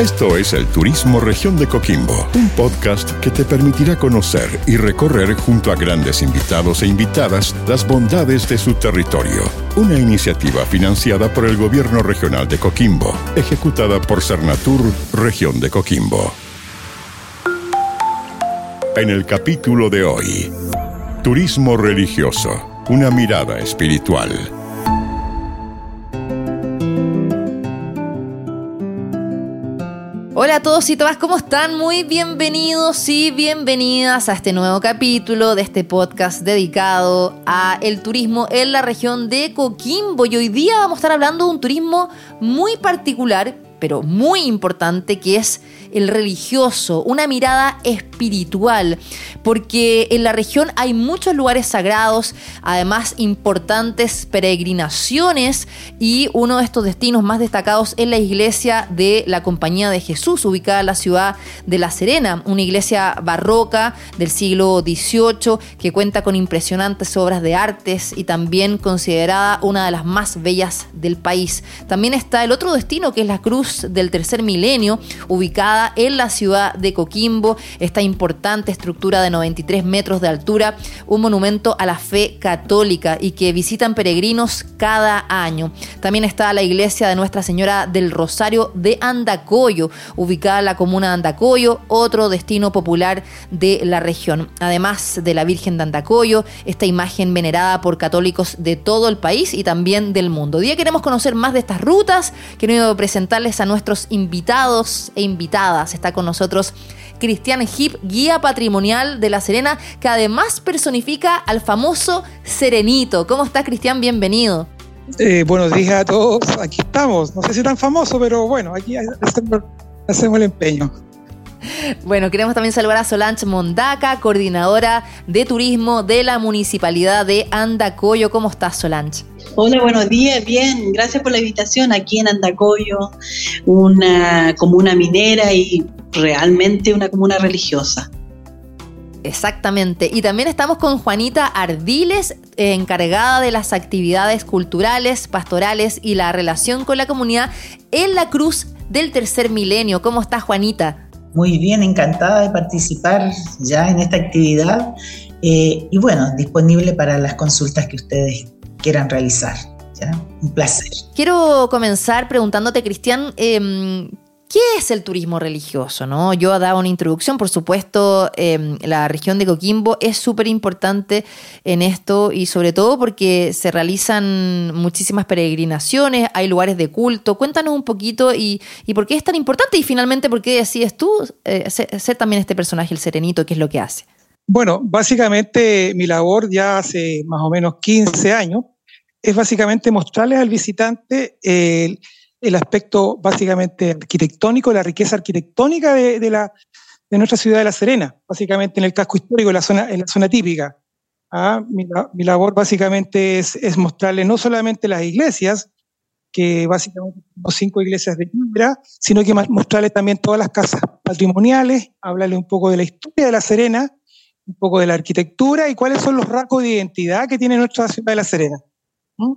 Esto es el Turismo Región de Coquimbo, un podcast que te permitirá conocer y recorrer junto a grandes invitados e invitadas las bondades de su territorio. Una iniciativa financiada por el Gobierno Regional de Coquimbo, ejecutada por Cernatur Región de Coquimbo. En el capítulo de hoy, Turismo Religioso, una mirada espiritual. Todos y todas, ¿cómo están? Muy bienvenidos y bienvenidas a este nuevo capítulo de este podcast dedicado a el turismo en la región de Coquimbo. Y hoy día vamos a estar hablando de un turismo muy particular, pero muy importante, que es el religioso, una mirada espiritual, porque en la región hay muchos lugares sagrados, además importantes peregrinaciones y uno de estos destinos más destacados es la iglesia de la Compañía de Jesús, ubicada en la ciudad de La Serena, una iglesia barroca del siglo XVIII que cuenta con impresionantes obras de artes y también considerada una de las más bellas del país. También está el otro destino que es la Cruz del Tercer Milenio, ubicada en la ciudad de Coquimbo, esta importante estructura de 93 metros de altura, un monumento a la fe católica y que visitan peregrinos cada año. También está la iglesia de Nuestra Señora del Rosario de Andacoyo, ubicada en la comuna de Andacoyo, otro destino popular de la región. Además de la Virgen de Andacoyo, esta imagen venerada por católicos de todo el país y también del mundo. Hoy día queremos conocer más de estas rutas, quiero presentarles a nuestros invitados e invitadas Está con nosotros Cristian Hip, guía patrimonial de La Serena, que además personifica al famoso Serenito. ¿Cómo estás, Cristian? Bienvenido. Eh, buenos días a todos. Aquí estamos. No sé si tan famoso, pero bueno, aquí hacemos, el empeño. Bueno, queremos también saludar a Solange Mondaca, coordinadora de turismo de la Municipalidad de Andacoyo. ¿Cómo estás, Solange? Hola, buenos días, bien, gracias por la invitación aquí en Andacoyo, una comuna minera y realmente una comuna religiosa. Exactamente. Y también estamos con Juanita Ardiles, encargada de las actividades culturales, pastorales y la relación con la comunidad en la Cruz del Tercer Milenio. ¿Cómo está Juanita? Muy bien, encantada de participar ya en esta actividad eh, y bueno, disponible para las consultas que ustedes quieran realizar. Un placer. Quiero comenzar preguntándote, Cristian, em, ¿Qué es el turismo religioso? ¿no? Yo dado una introducción, por supuesto, em, la región de Coquimbo es súper importante en esto y sobre todo porque se realizan muchísimas peregrinaciones, hay lugares de culto. Cuéntanos un poquito y, por qué es tan importante y finalmente por qué decides tú eh, ser también este personaje, el Serenito, qué es lo que hace. Bueno, básicamente mi labor ya hace más o menos 15 años es básicamente mostrarles al visitante el, aspecto básicamente arquitectónico, la riqueza arquitectónica de, la, de nuestra ciudad de La Serena, básicamente en el casco histórico, en la zona, en la zona típica. Ah, mi, labor básicamente es, es, mostrarles no solamente las iglesias, que básicamente son cinco iglesias de Libra, sino que mostrarles también todas las casas patrimoniales, hablarles un poco de la historia de La Serena, un poco de la arquitectura y cuáles son los rasgos de identidad que tiene nuestra ciudad de La Serena. ¿Mm?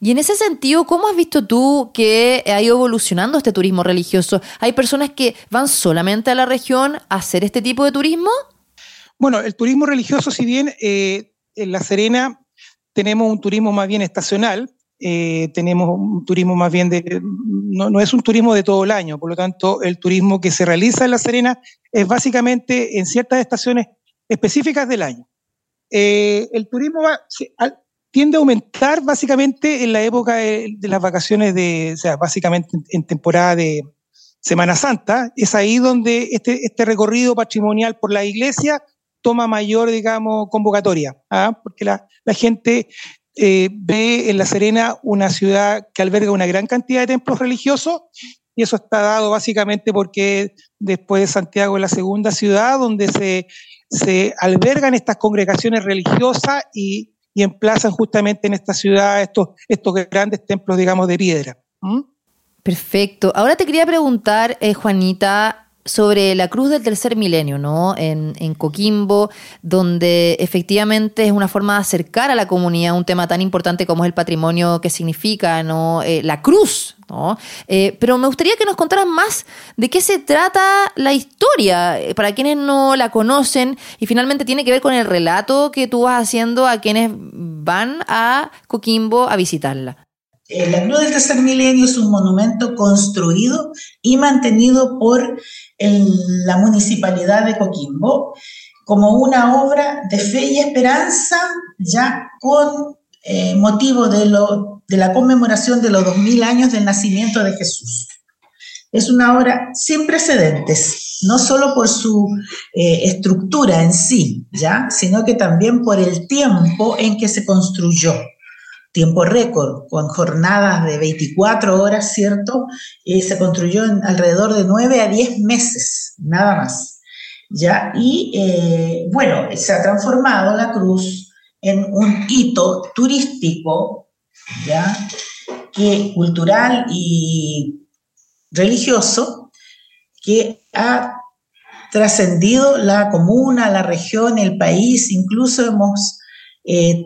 Y en ese sentido, ¿cómo has visto tú que ha ido evolucionando este turismo religioso? ¿Hay personas que van solamente a la región a hacer este tipo de turismo? Bueno, el turismo religioso, si bien eh, en La Serena tenemos un turismo más bien estacional, eh, tenemos un turismo más bien de, no, no, es un turismo de todo el año, por lo tanto el turismo que se realiza en La Serena es básicamente en ciertas estaciones específicas del año. Eh, el turismo tiende a aumentar básicamente en la época de, las vacaciones de, o sea, básicamente en, temporada de Semana Santa. Es ahí donde este, este recorrido patrimonial por la iglesia toma mayor, digamos, convocatoria, ¿ah? porque la, la gente eh, ve en La Serena una ciudad que alberga una gran cantidad de templos religiosos y eso está dado básicamente porque después de Santiago es la segunda ciudad donde se, se albergan estas congregaciones religiosas y, y emplazan justamente en esta ciudad estos, estos grandes templos, digamos, de piedra. ¿Mm? Perfecto. Ahora te quería preguntar, eh, Juanita, sobre la cruz del tercer milenio, ¿no? En, Coquimbo, donde efectivamente es una forma de acercar a la comunidad un tema tan importante como es el patrimonio que significa, ¿no? Eh, la cruz, Eh, pero me gustaría que nos contaras más de qué se trata la historia, eh, para quienes no la conocen, y finalmente tiene que ver con el relato que tú vas haciendo a quienes van a Coquimbo a visitarla. La Cruz del Tercer Milenio es un monumento construido y mantenido por la Municipalidad de Coquimbo como una obra de fe y esperanza ya con eh, motivo de, lo, de la conmemoración de los 2000 años del nacimiento de Jesús. Es una obra sin precedentes, no solo por su eh, estructura en sí, ¿ya? sino que también por el tiempo en que se construyó tiempo récord, con jornadas de 24 horas, ¿cierto? Y se construyó en alrededor de 9 a 10 meses, nada más. ¿Ya? Y eh, bueno, se ha transformado la cruz en un hito turístico, ¿ya? Que, cultural y religioso que ha trascendido la comuna, la región, el país, incluso hemos eh,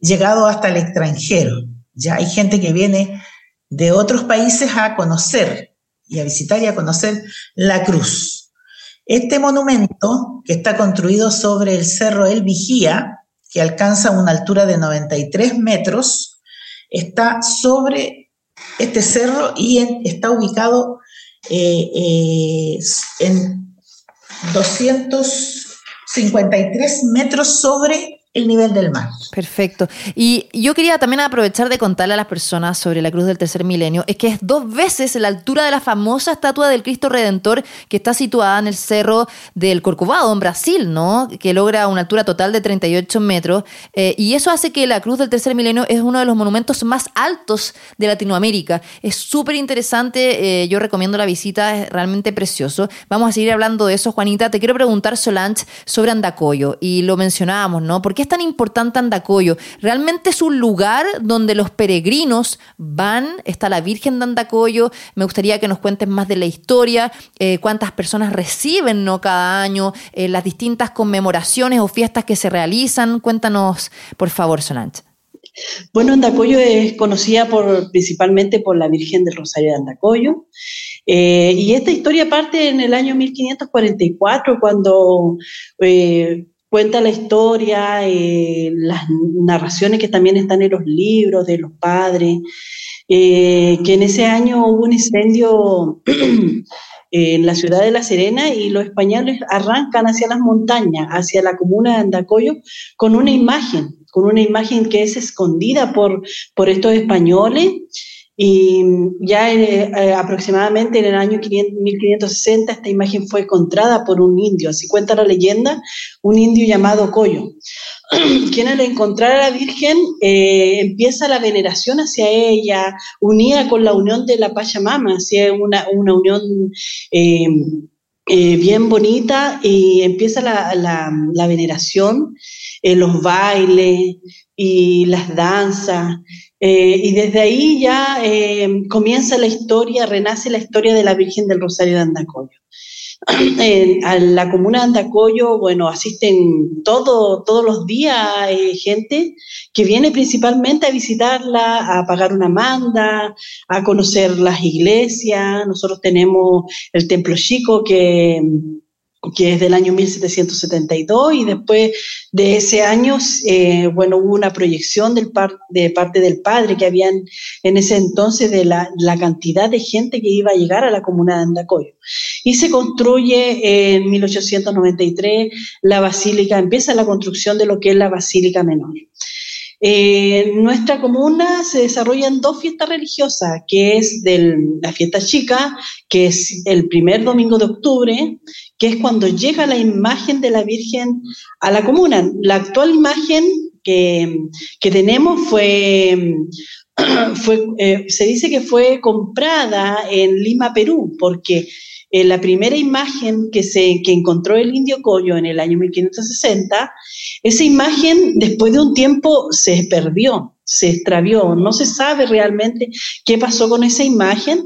llegado hasta el extranjero. Ya hay gente que viene de otros países a conocer y a visitar y a conocer la cruz. Este monumento, que está construido sobre el cerro El Vigía, que alcanza una altura de 93 metros, está sobre este cerro y está ubicado eh, eh, en 253 metros sobre el nivel del mar. Perfecto. Y yo quería también aprovechar de contarle a las personas sobre la cruz del tercer milenio, es que es dos veces la altura de la famosa estatua del Cristo Redentor que está situada en el cerro del Corcovado, en Brasil, ¿no? Que logra una altura total de 38 metros. Eh, y eso hace que la cruz del tercer milenio es uno de los monumentos más altos de Latinoamérica. Es súper interesante, eh, yo recomiendo la visita, es realmente precioso. Vamos a seguir hablando de eso, Juanita. Te quiero preguntar, Solange, sobre Andacoyo. Y lo mencionábamos, ¿no? ¿Por qué es tan importante Andacoyo? Realmente es un lugar donde los peregrinos van, está la Virgen de Andacoyo. Me gustaría que nos cuentes más de la historia, eh, cuántas personas reciben ¿no? cada año, eh, las distintas conmemoraciones o fiestas que se realizan. Cuéntanos, por favor, Solange. Bueno, Andacoyo es conocida principalmente por la Virgen del Rosario de Andacoyo. Eh, y esta historia parte en el año 1544, cuando cuenta la historia, eh, las narraciones que también están en los libros de los padres, eh, que en ese año hubo un incendio en la ciudad de La Serena y los españoles arrancan hacia las montañas, hacia la comuna de Andacoyo, con una imagen, con una imagen que es escondida por, por estos españoles y ya eh, aproximadamente en el año 1560 esta imagen fue encontrada por un indio, así cuenta la leyenda, un indio llamado Coyo. Quien al encontrar a la Virgen eh, empieza la veneración hacia ella, unida con la unión de la Pachamama, hacia una, una unión eh, bien bonita y empieza la, la, la veneración, los bailes y las danzas. Eh, y desde ahí ya eh, comienza la historia, renace la historia de la Virgen del Rosario de Andacoyo. a la comuna de Andacoyo, bueno, asisten todo, todos los días eh, gente que viene principalmente a visitarla, a pagar una manda, a conocer las iglesias. Nosotros tenemos el Templo Chico que que es del año 1772 y después de ese año, eh, bueno, hubo una proyección de parte del padre que habían en ese entonces de la, cantidad de gente que iba a llegar a la comuna de Andacoyo. Y se construye en 1893 la basílica, empieza la construcción de lo que es la basílica menor. En nuestra comuna se desarrollan dos fiestas religiosas, que es la fiesta chica, que es el primer domingo de octubre, que es cuando llega la imagen de la Virgen a la comuna. La actual imagen que, tenemos fue, fue, eh, se dice que fue comprada en Lima, Perú, porque eh, la primera imagen que, se, que encontró el indio Coyo en el año 1560, esa imagen después de un tiempo se perdió, se extravió, no se sabe realmente qué pasó con esa imagen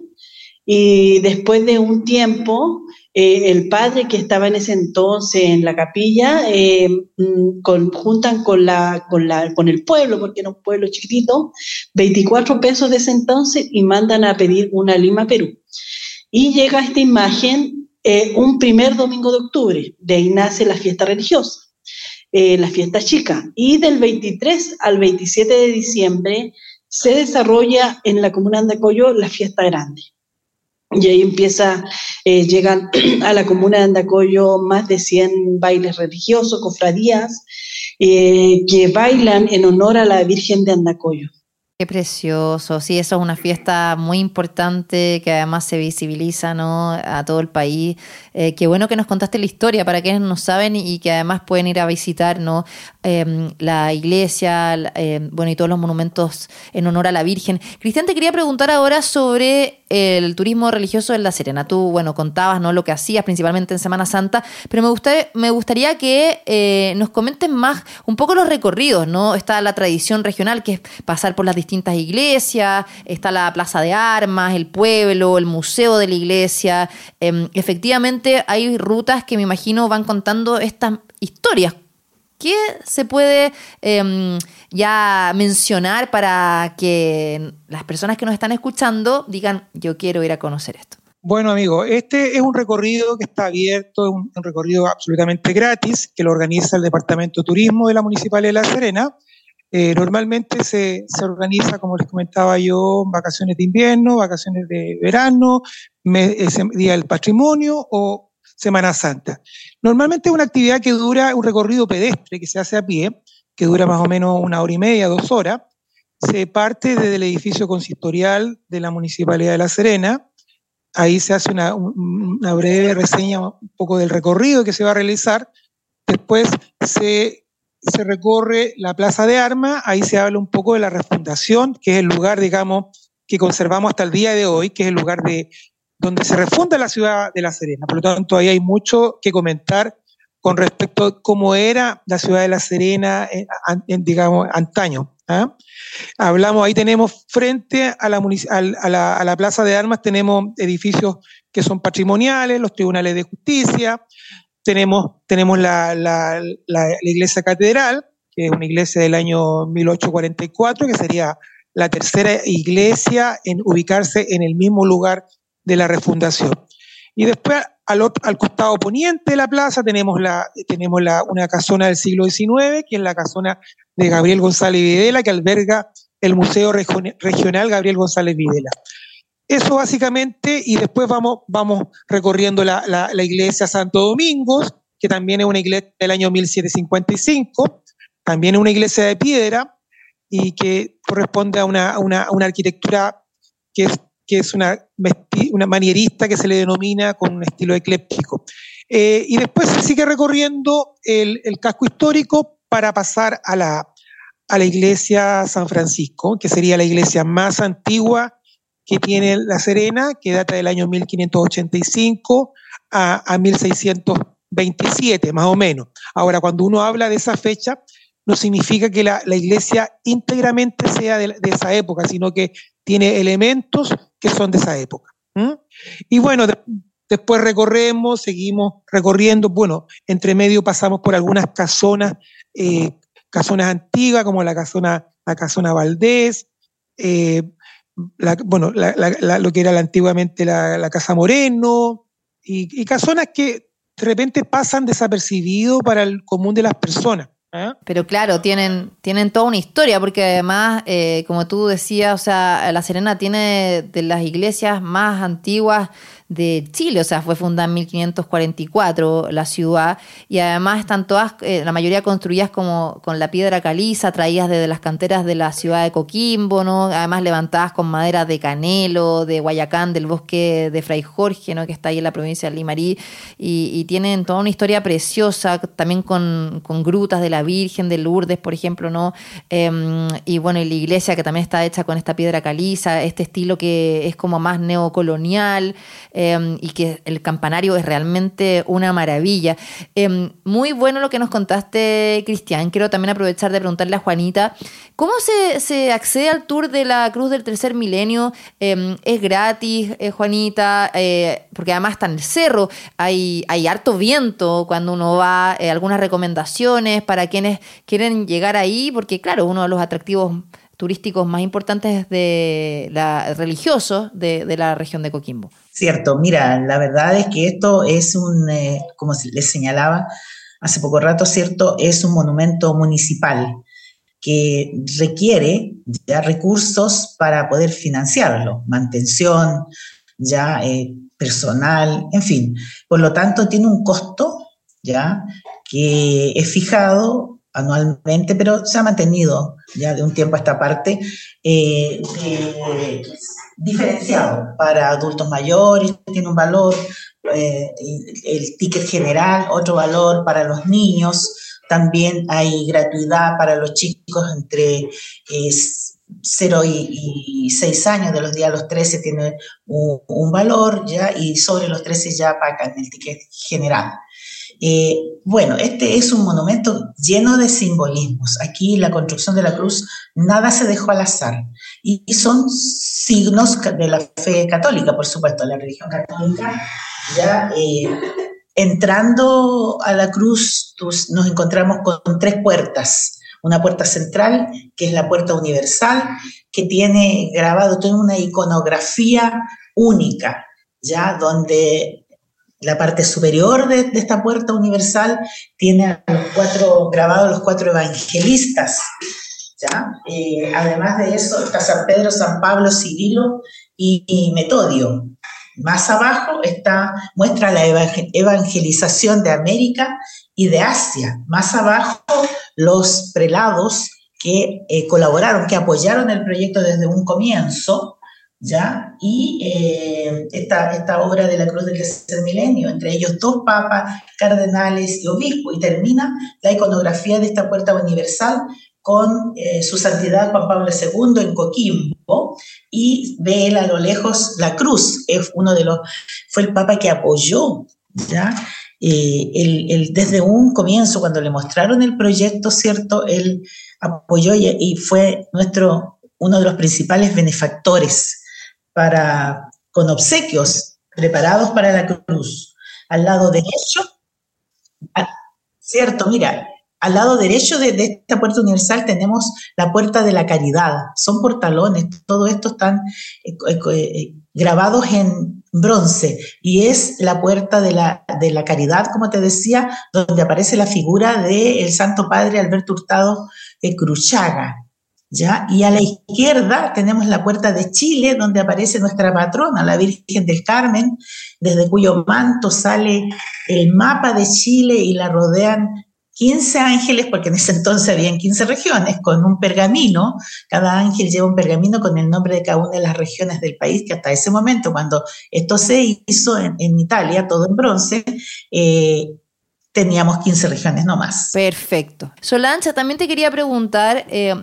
y después de un tiempo eh, el padre que estaba en ese entonces en la capilla, eh, mm, juntan con, la, con, la, con el pueblo, porque era un pueblo chiquitito, 24 pesos de ese entonces y mandan a pedir una Lima Perú. Y llega esta imagen eh, un primer domingo de octubre, de ahí nace la fiesta religiosa, la fiesta chica. Y del 23 al 27 de diciembre se desarrolla en la comuna de Andacoyo la fiesta grande. Y ahí empieza, eh, llegan a la comuna de Andacoyo más de 100 bailes religiosos, cofradías, eh, que bailan en honor a la Virgen de Andacoyo. Qué precioso, sí, eso es una fiesta muy importante que además se visibiliza ¿no? a todo el país. Eh, qué bueno que nos contaste la historia para quienes no saben y que además pueden ir a visitar ¿no? Em, la iglesia em, bueno, y todos los monumentos en honor a la Virgen. Cristian, te quería preguntar ahora sobre el turismo religioso en La Serena. Tú, bueno, contabas ¿no? lo que hacías principalmente en Semana Santa, pero me, me gustaría que eh, nos comentes más un poco los recorridos, ¿no? Está la tradición regional que es pasar por las distintas iglesias, está la plaza de armas, el pueblo, el museo de la iglesia. Em, efectivamente hay rutas que me imagino van contando estas historias. ¿Qué se puede em, ya mencionar para que las personas que nos están escuchando digan, yo quiero ir a conocer esto? Bueno, amigo, este es un recorrido que está abierto, un, recorrido absolutamente gratis, que lo organiza el Departamento de Turismo de la Municipalidad de La Serena. Eh, normalmente se, organiza, como les comentaba yo, vacaciones de invierno, vacaciones de verano, Día del Patrimonio o Semana Santa. Normalmente es una actividad que dura un recorrido pedestre que se hace a pie, que dura más o menos una hora y media, dos horas. Se parte desde el edificio consistorial de la Municipalidad de La Serena. Ahí se hace una, una breve reseña un poco del recorrido que se va a realizar. Después se se recorre la Plaza de Armas, ahí se habla un poco de la refundación, que es el lugar, digamos, que conservamos hasta el día de hoy, que es el lugar de donde se refunda la ciudad de La Serena. Por lo tanto, ahí hay mucho que comentar con respecto a cómo era la ciudad de La Serena, en, digamos, antaño. ¿ah? Hablamos, ahí tenemos frente a, la, a la Plaza de Armas, tenemos edificios que son patrimoniales, los tribunales de justicia, tenemos, tenemos la, la, iglesia catedral, que es una iglesia del año 1844, que sería la tercera iglesia en ubicarse en el mismo lugar de la refundación. Y después, al, al costado poniente de la plaza, tenemos, la, tenemos la, una casona del siglo XIX, que es la casona de Gabriel González Videla, que alberga el Museo Regional Gabriel González Videla. Eso básicamente, y después vamos, vamos recorriendo la, la, iglesia Santo Domingo, que también es una iglesia del año 1755, también es una iglesia de piedra y que corresponde a una, una, una arquitectura que es, que es una, una, manierista que se le denomina con un estilo ecléptico. Eh, y después se sigue recorriendo el, el, casco histórico para pasar a la, a la iglesia San Francisco, que sería la iglesia más antigua que tiene La Serena, que data del año 1585 a, 1627, más o menos. Ahora, cuando uno habla de esa fecha, no significa que la, iglesia íntegramente sea de, esa época, sino que tiene elementos que son de esa época. Y bueno, después recorremos, seguimos recorriendo, bueno, entre medio pasamos por algunas casonas, eh, casonas antiguas, como la casona, la casona Valdés, eh, bueno, lo que era antiguamente la, Casa Moreno, y, casonas que de repente pasan desapercibidos para el común de las personas. ¿eh? Pero claro, tienen, tienen toda una historia, porque además, eh, como tú decías, o sea, La Serena tiene de las iglesias más antiguas de Chile, o sea, fue fundada en 1544 la ciudad y además están todas, eh, la mayoría construidas como con la piedra caliza, traídas desde las canteras de la ciudad de Coquimbo, ¿no? Además levantadas con madera de canelo, de Guayacán, del bosque de Fray Jorge, ¿no? Que está ahí en la provincia de Limarí y, tienen toda una historia preciosa, también con, grutas de la Virgen de Lourdes, por ejemplo, ¿no? Em, y bueno, y la iglesia que también está hecha con esta piedra caliza, este estilo que es como más neocolonial. Em, y que el campanario es realmente una maravilla. Em, muy bueno lo que nos contaste, Cristian. Quiero también aprovechar de preguntarle a Juanita, ¿cómo se, accede al tour de la Cruz del Tercer Milenio? Em, ¿Es gratis, eh, Juanita? Eh, porque además está en el cerro, hay, hay harto viento cuando uno va, eh, algunas recomendaciones para quienes quieren llegar ahí, porque claro, uno de los atractivos turísticos más importantes de la, religiosos de, la región de Coquimbo. Cierto, mira, la verdad es que esto es un, eh, como les señalaba hace poco rato, cierto, es un monumento municipal que requiere ya recursos para poder financiarlo, mantención, ya eh, personal, en fin. Por lo tanto, tiene un costo ya que es fijado anualmente, pero se ha mantenido ya de un tiempo a esta parte eh, diferenciado para adultos mayores, tiene un valor, eh, el ticket general, otro valor para los niños, también hay gratuidad para los chicos entre 0 eh, y, 6 años, de los días a los 13 tiene un, un, valor ya y sobre los 13 ya pagan el ticket general. Eh, bueno, este es un monumento lleno de simbolismos. Aquí la construcción de la cruz, nada se dejó al azar. Y, son signos de la fe católica, por supuesto, la religión católica. Ya eh, entrando a la cruz nos encontramos con tres puertas. Una puerta central, que es la puerta universal, que tiene grabado, una iconografía única, ya donde la parte superior de, esta puerta universal tiene los cuatro, grabados los cuatro evangelistas. ¿ya? Además de eso está San Pedro, San Pablo, Cirilo y, Metodio. Más abajo está, muestra la evangelización de América y de Asia. Más abajo, los prelados que eh, colaboraron, que apoyaron el proyecto desde un comienzo, ¿ya? Y eh, esta, esta, obra de la Cruz del Tercer Milenio, entre ellos dos papas, cardenales y obispos, y termina la iconografía de esta puerta universal con eh, su santidad Juan Pablo II en Coquimbo y ve a lo lejos la cruz, es uno de los, fue el papa que apoyó, ¿ya? Eh, desde un comienzo, cuando le mostraron el proyecto, ¿cierto? Él apoyó y, y fue nuestro, uno de los principales benefactores para, con obsequios preparados para la cruz. Al lado derecho, cierto, mira, al lado derecho de, esta puerta universal tenemos la puerta de la caridad. Son portalones, todo esto están eh, eh, eh, grabados en bronce y es la puerta de la, de la caridad, como te decía, donde aparece la figura del Santo Padre Alberto Hurtado de Cruchaga. ¿Ya? Y a la izquierda tenemos la puerta de Chile, donde aparece nuestra patrona, la Virgen del Carmen, desde cuyo manto sale el mapa de Chile y la rodean 15 ángeles, porque en ese entonces habían 15 regiones, con un pergamino. Cada ángel lleva un pergamino con el nombre de cada una de las regiones del país, que hasta ese momento, cuando esto se hizo en, Italia, todo en bronce, eh, teníamos 15 regiones no más. Perfecto. Solancha, también te quería preguntar, eh,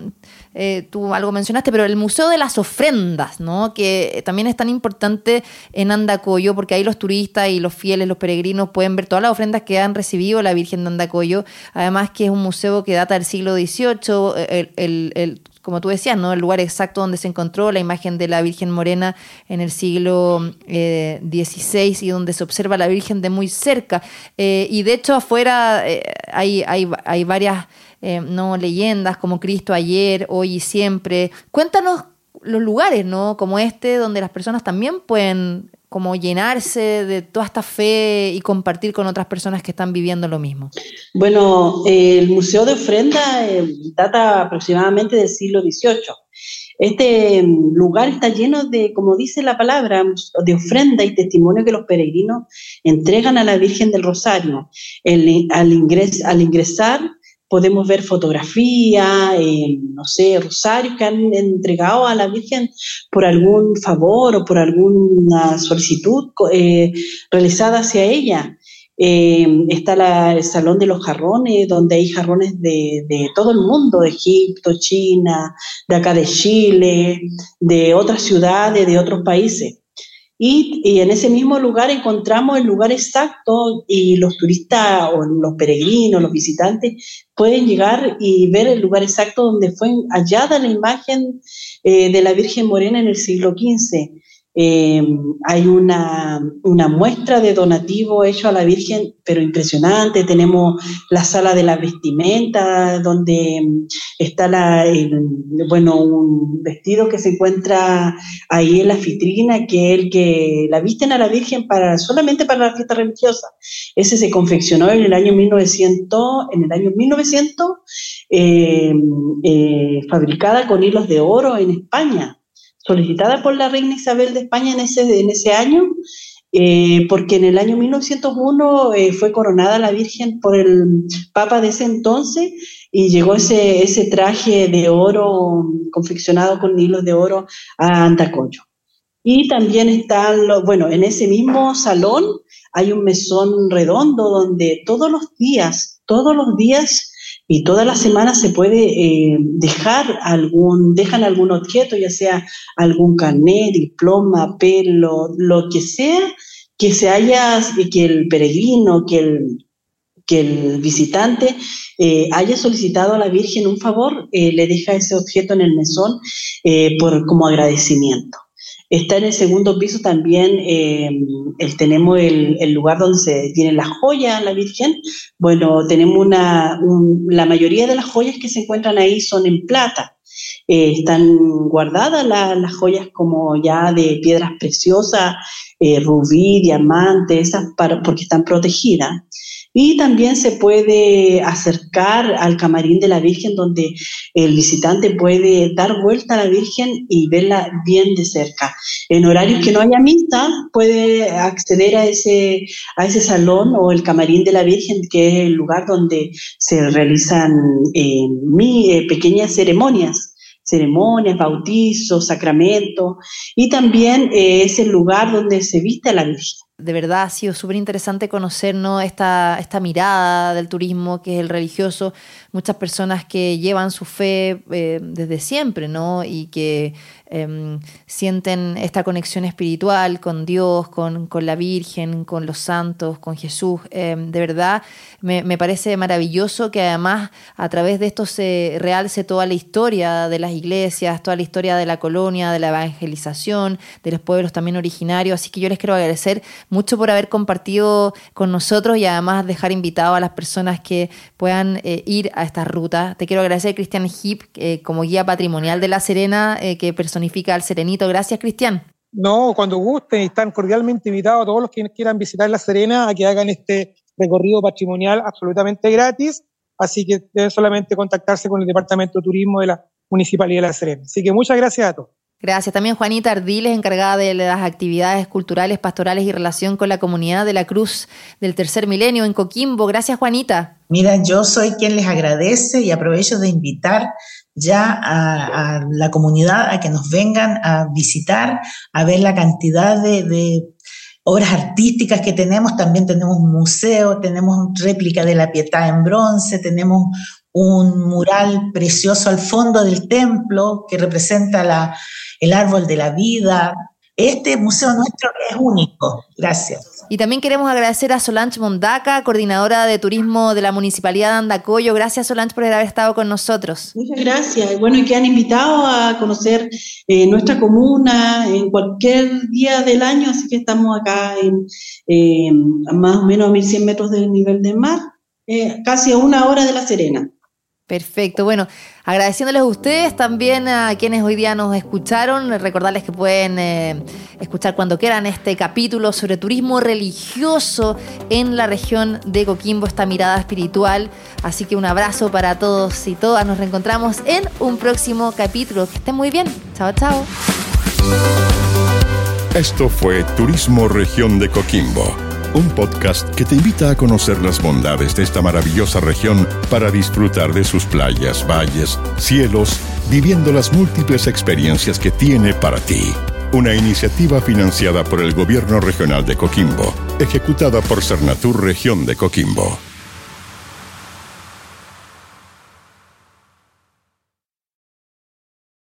eh, tú algo mencionaste, pero el Museo de las Ofrendas, ¿no? Que también es tan importante en Andacoyo, porque ahí los turistas y los fieles, los peregrinos, pueden ver todas las ofrendas que han recibido la Virgen de Andacoyo. Además que es un museo que data del siglo XVIII, el, como tú decías, ¿no? El lugar exacto donde se encontró la imagen de la Virgen Morena en el siglo XVI eh, y donde se observa la Virgen de muy cerca. Eh, y de hecho afuera hay, hay, hay varias eh, no leyendas como Cristo ayer, hoy y siempre. Cuéntanos los lugares, ¿no? Como este, donde las personas también pueden como llenarse de toda esta fe y compartir con otras personas que están viviendo lo mismo. Bueno, el Museo de Ofrenda eh, data aproximadamente del siglo XVIII. Este mm, lugar está lleno de, como dice la palabra, de ofrenda y testimonio que los peregrinos entregan a la Virgen del Rosario. al, al ingresar podemos ver fotografías, eh, no sé, rosarios que han entregado a la Virgen por algún favor o por alguna solicitud eh, realizada hacia ella. Eh, está el Salón de los Jarrones, donde hay jarrones de, de, todo el mundo, de Egipto, China, de acá de Chile, de otras ciudades, de otros países. Y, en ese mismo lugar encontramos el lugar exacto y los turistas o los peregrinos, los visitantes pueden llegar y ver el lugar exacto donde fue hallada la imagen eh, de la Virgen Morena en el siglo XV. Eh, hay una, una, muestra de donativo hecho a la Virgen, pero impresionante. Tenemos la sala de la vestimenta, donde está la, bueno, un vestido que se encuentra ahí en la vitrina, que es el que la visten a la Virgen para, solamente para la fiesta religiosa. Ese se confeccionó en el año 1900, en el año 1900, eh, eh, fabricada con hilos de oro en España solicitada por la reina Isabel de España en ese, en ese año, eh, porque en el año 1901 eh, fue coronada la Virgen por el Papa de ese entonces y llegó ese, ese traje de oro confeccionado con hilos de oro a Antacoyo. Y también está, bueno, en ese mismo salón hay un mesón redondo donde todos los días, todos los días y toda la semana se puede eh, dejar algún, dejan algún objeto, ya sea algún carnet, diploma, pelo, lo que sea, que se haya, que el peregrino, que el, que el visitante eh, haya solicitado a la Virgen un favor, eh, le deja ese objeto en el mesón por, como agradecimiento. Está en el segundo piso también, eh, tenemos el, lugar donde se tiene las joyas, la Virgen. Bueno, tenemos una, la mayoría de las joyas que se encuentran ahí son en plata. Eh, están guardadas las joyas como ya de piedras preciosas, eh, rubí, diamante, esas para, porque están protegidas. Y también se puede acercar al camarín de la Virgen donde el visitante puede dar vuelta a la Virgen y verla bien de cerca. En horarios que no haya misa, puede acceder a ese, a ese salón o el camarín de la Virgen, que es el lugar donde se realizan eh, eh, pequeñas ceremonias ceremonias, bautizos, sacramentos, y también eh, es el lugar donde se viste a la Virgen de verdad ha sido súper interesante conocer esta, esta mirada del turismo que es el religioso, muchas personas que llevan su fe eh, desde siempre, ¿no? Y que Em, sienten esta conexión espiritual con Dios, con, la Virgen, con los santos, con Jesús. Em, de verdad, me, parece maravilloso que además a través de esto se realce toda la historia de las iglesias, toda la historia de la colonia, de la evangelización, de los pueblos también originarios. Así que yo les quiero agradecer mucho por haber compartido con nosotros y además dejar invitado a las personas que puedan eh, ir a esta ruta. Te quiero agradecer, Cristian Hip, eh, como guía patrimonial de La Serena, eh, que personifica al Serenito. Gracias, Cristian. No, cuando gusten, están cordialmente invitados a todos los que quieran visitar La Serena a que hagan este recorrido patrimonial absolutamente gratis. Así que deben solamente contactarse con el Departamento de Turismo de la Municipalidad de La Serena. Así que muchas gracias a todos. Gracias. También Juanita Ardiles, encargada de las actividades culturales, pastorales y relación con la comunidad de la Cruz del Tercer Milenio en Coquimbo. Gracias, Juanita. Mira, yo soy quien les agradece y aprovecho de invitar ya a, la comunidad a que nos vengan a visitar, a ver la cantidad de, obras artísticas que tenemos. También tenemos un museo, tenemos réplica de la Pietà en bronce, tenemos un mural precioso al fondo del templo que representa la, el árbol de la vida. Este museo nuestro es único. Gracias. Y también queremos agradecer a Solange Mondaca, coordinadora de turismo de la Municipalidad de Andacoyo. Gracias, Solange, por haber estado con nosotros. Muchas gracias. Bueno, y que han invitado a conocer eh, nuestra comuna en cualquier día del año, así que estamos acá en eh, más o menos a 1100 metros del nivel del mar, eh, casi a una hora de La Serena. Perfecto, bueno, agradeciéndoles a ustedes, también a quienes hoy día nos escucharon, recordarles que pueden eh, escuchar cuando quieran este capítulo sobre turismo religioso en la región de Coquimbo, esta mirada espiritual. Así que un abrazo para todos y todas, nos reencontramos en un próximo capítulo. Que estén muy bien, chao, chao. Esto fue Turismo Región de Coquimbo un podcast que te invita a conocer las bondades de esta maravillosa región para disfrutar de sus playas, valles, cielos, viviendo las múltiples experiencias que tiene para ti. Una iniciativa financiada por el Gobierno Regional de Coquimbo, ejecutada por Cernatur Región de Coquimbo.